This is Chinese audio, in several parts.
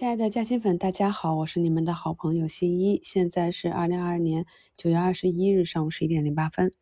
亲爱的嘉兴粉，大家好，我是你们的好朋友新一。现在是二零二二年九月二十一日上午十一点零八分。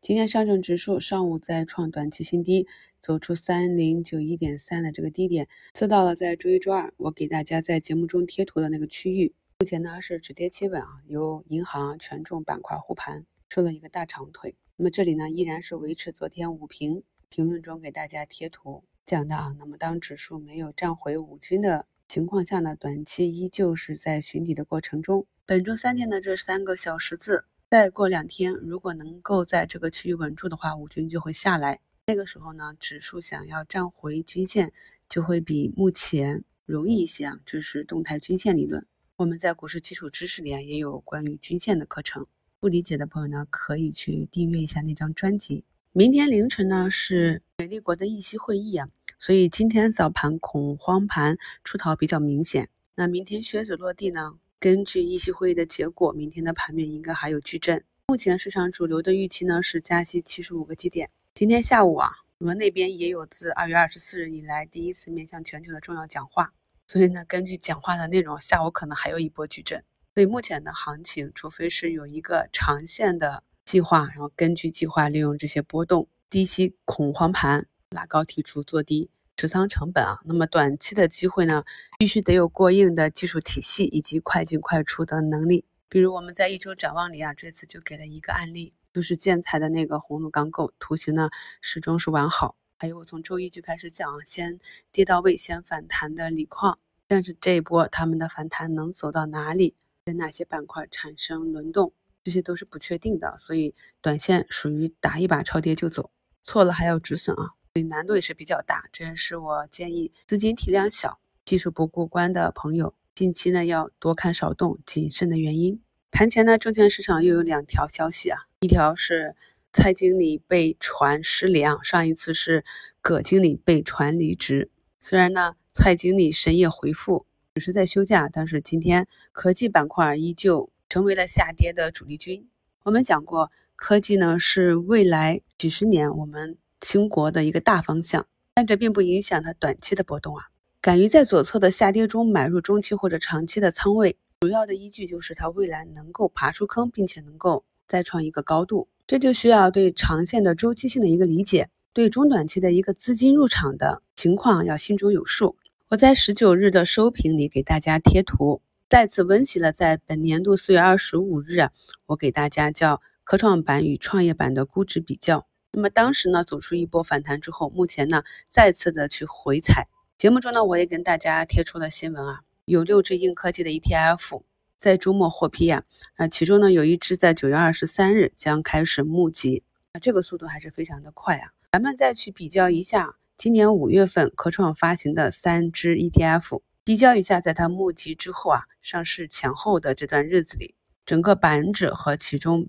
今天上证指数上午再创短期新低，走出三零九一点三的这个低点，刺到了在周一、周二我给大家在节目中贴图的那个区域。目前呢是止跌企稳啊，由银行、权重板块护盘，收了一个大长腿。那么这里呢依然是维持昨天五评评论中给大家贴图讲的啊。那么当指数没有站回五均的。情况下呢，短期依旧是在寻底的过程中。本周三天的这三个小十字，再过两天，如果能够在这个区域稳住的话，五均就会下来。那个时候呢，指数想要站回均线，就会比目前容易一些啊。这是动态均线理论。我们在股市基础知识里啊，也有关于均线的课程。不理解的朋友呢，可以去订阅一下那张专辑。明天凌晨呢，是美丽国的议息会议啊。所以今天早盘恐慌盘出逃比较明显，那明天靴子落地呢？根据议息会议的结果，明天的盘面应该还有巨震。目前市场主流的预期呢是加息七十五个基点。今天下午啊，俄那边也有自二月二十四日以来第一次面向全球的重要讲话，所以呢，根据讲话的内容，下午可能还有一波巨震。所以目前的行情，除非是有一个长线的计划，然后根据计划利用这些波动低吸恐慌盘。拉高提出做低持仓成本啊，那么短期的机会呢，必须得有过硬的技术体系以及快进快出的能力。比如我们在一周展望里啊，这次就给了一个案例，就是建材的那个红路钢构图形呢，始终是完好。还有我从周一就开始讲，先跌到位先反弹的锂矿，但是这一波他们的反弹能走到哪里，在哪些板块产生轮动，这些都是不确定的，所以短线属于打一把超跌就走，错了还要止损啊。所以难度也是比较大，这也是我建议资金体量小、技术不过关的朋友近期呢要多看少动、谨慎的原因。盘前呢，证券市场又有两条消息啊，一条是蔡经理被传失联，上一次是葛经理被传离职。虽然呢，蔡经理深夜回复只是在休假，但是今天科技板块依旧成为了下跌的主力军。我们讲过，科技呢是未来几十年我们。兴国的一个大方向，但这并不影响它短期的波动啊。敢于在左侧的下跌中买入中期或者长期的仓位，主要的依据就是它未来能够爬出坑，并且能够再创一个高度。这就需要对长线的周期性的一个理解，对中短期的一个资金入场的情况要心中有数。我在十九日的收评里给大家贴图，再次温习了在本年度四月二十五日，我给大家叫科创板与创业板的估值比较。那么当时呢，走出一波反弹之后，目前呢再次的去回踩。节目中呢，我也跟大家贴出了新闻啊，有六只硬科技的 ETF 在周末获批啊，那其中呢有一只在九月二十三日将开始募集，那这个速度还是非常的快啊。咱们再去比较一下今年五月份科创发行的三只 ETF，比较一下在它募集之后啊，上市前后的这段日子里，整个板指和其中。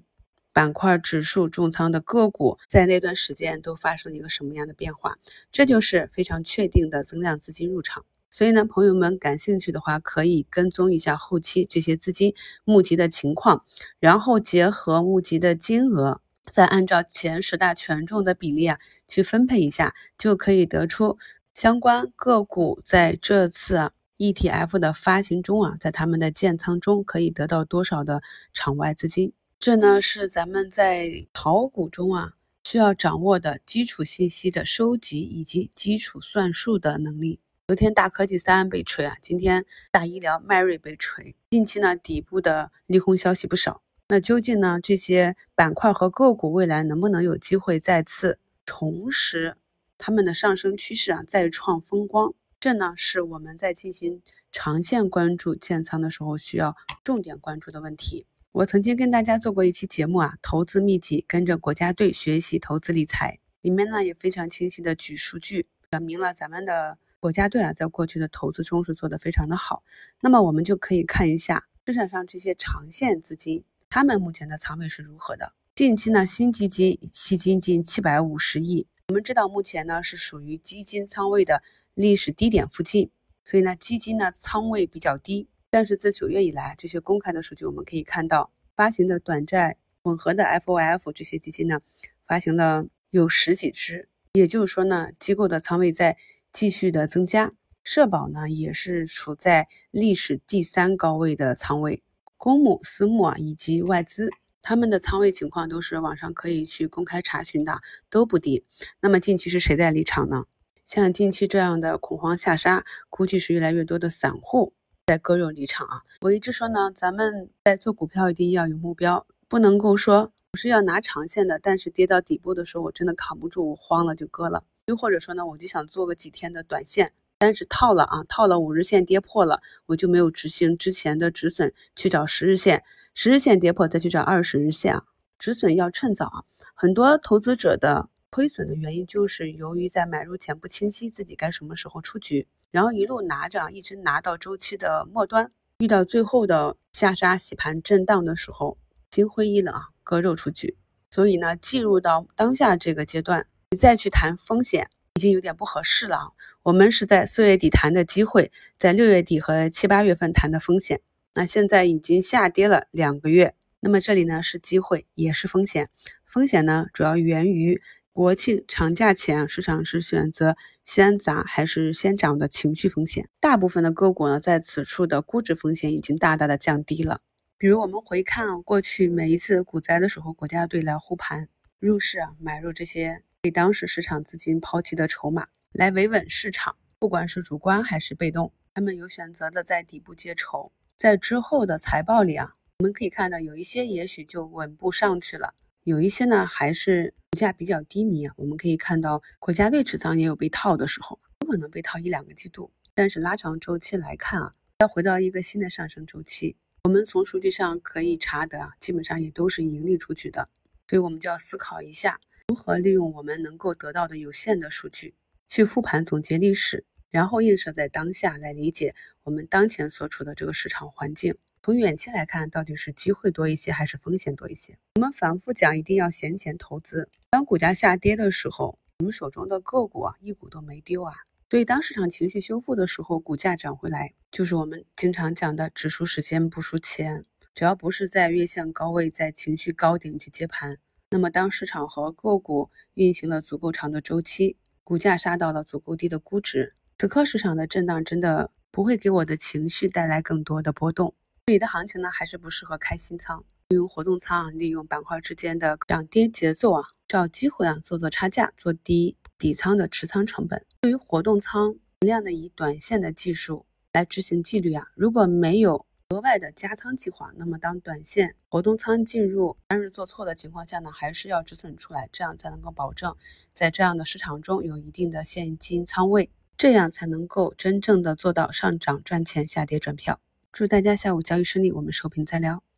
板块指数重仓的个股在那段时间都发生了一个什么样的变化？这就是非常确定的增量资金入场。所以呢，朋友们感兴趣的话，可以跟踪一下后期这些资金募集的情况，然后结合募集的金额，再按照前十大权重的比例啊去分配一下，就可以得出相关个股在这次 ETF 的发行中啊，在他们的建仓中可以得到多少的场外资金。这呢是咱们在炒股中啊需要掌握的基础信息的收集以及基础算术的能力。昨天大科技三被锤啊，今天大医疗迈瑞被锤。近期呢底部的利空消息不少。那究竟呢这些板块和个股未来能不能有机会再次重拾他们的上升趋势啊，再创风光？这呢是我们在进行长线关注建仓的时候需要重点关注的问题。我曾经跟大家做过一期节目啊，投资秘籍，跟着国家队学习投资理财，里面呢也非常清晰的举数据，表明了咱们的国家队啊，在过去的投资中是做的非常的好。那么我们就可以看一下市场上这些长线资金，他们目前的仓位是如何的。近期呢，新基金吸金近七百五十亿，我们知道目前呢是属于基金仓位的历史低点附近，所以呢，基金呢仓位比较低。但是自九月以来，这些公开的数据我们可以看到，发行的短债混合的 FOF 这些基金呢，发行了有十几只，也就是说呢，机构的仓位在继续的增加。社保呢也是处在历史第三高位的仓位，公募、私募啊以及外资，他们的仓位情况都是网上可以去公开查询的，都不低。那么近期是谁在离场呢？像近期这样的恐慌下杀，估计是越来越多的散户在割肉离场啊。我一直说呢，咱们在做股票一定要有目标，不能够说我是要拿长线的，但是跌到底部的时候我真的扛不住，我慌了就割了。又或者说呢，我就想做个几天的短线。但是套了啊，套了五日线跌破了，我就没有执行之前的止损，去找十日线，十日线跌破再去找二十日线啊，止损要趁早啊。很多投资者的亏损的原因就是由于在买入前不清晰自己该什么时候出局，然后一路拿着，一直拿到周期的末端，遇到最后的下杀洗盘震荡的时候，心灰意冷啊，割肉出局。所以呢，进入到当下这个阶段，你再去谈风险。已经有点不合适了啊！我们是在四月底谈的机会，在六月底和七八月份谈的风险。那现在已经下跌了两个月，那么这里呢是机会，也是风险。风险呢主要源于国庆长假前市场是选择先砸还是先涨的情绪风险。大部分的个股呢在此处的估值风险已经大大的降低了。比如我们回看过去每一次股灾的时候，国家队来护盘入市啊，买入这些。被当时市场资金抛弃的筹码来维稳市场，不管是主观还是被动，他们有选择的在底部接筹。在之后的财报里啊，我们可以看到有一些也许就稳步上去了，有一些呢还是价比较低迷啊。我们可以看到国家队持仓也有被套的时候，有可能被套一两个季度，但是拉长周期来看啊，要回到一个新的上升周期，我们从数据上可以查得啊，基本上也都是盈利出去的，所以我们就要思考一下。如何利用我们能够得到的有限的数据去复盘总结历史，然后映射在当下来理解我们当前所处的这个市场环境。从远期来看，到底是机会多一些还是风险多一些？我们反复讲，一定要闲钱投资。当股价下跌的时候，我们手中的个股啊，一股都没丢啊。所以当市场情绪修复的时候，股价涨回来，就是我们经常讲的只输时间不输钱。只要不是在月线高位，在情绪高点去接盘。那么，当市场和个股运行了足够长的周期，股价杀到了足够低的估值，此刻市场的震荡真的不会给我的情绪带来更多的波动。这里的行情呢，还是不适合开新仓，利用活动仓，利用板块之间的涨跌节奏啊，找机会啊，做做差价，做低底仓的持仓成本。对于活动仓，尽量的以短线的技术来执行纪律啊，如果没有。额外的加仓计划，那么当短线活动仓进入单日做错的情况下呢，还是要止损出来，这样才能够保证在这样的市场中有一定的现金仓位，这样才能够真正的做到上涨赚钱，下跌赚票。祝大家下午交易顺利，我们收评再聊。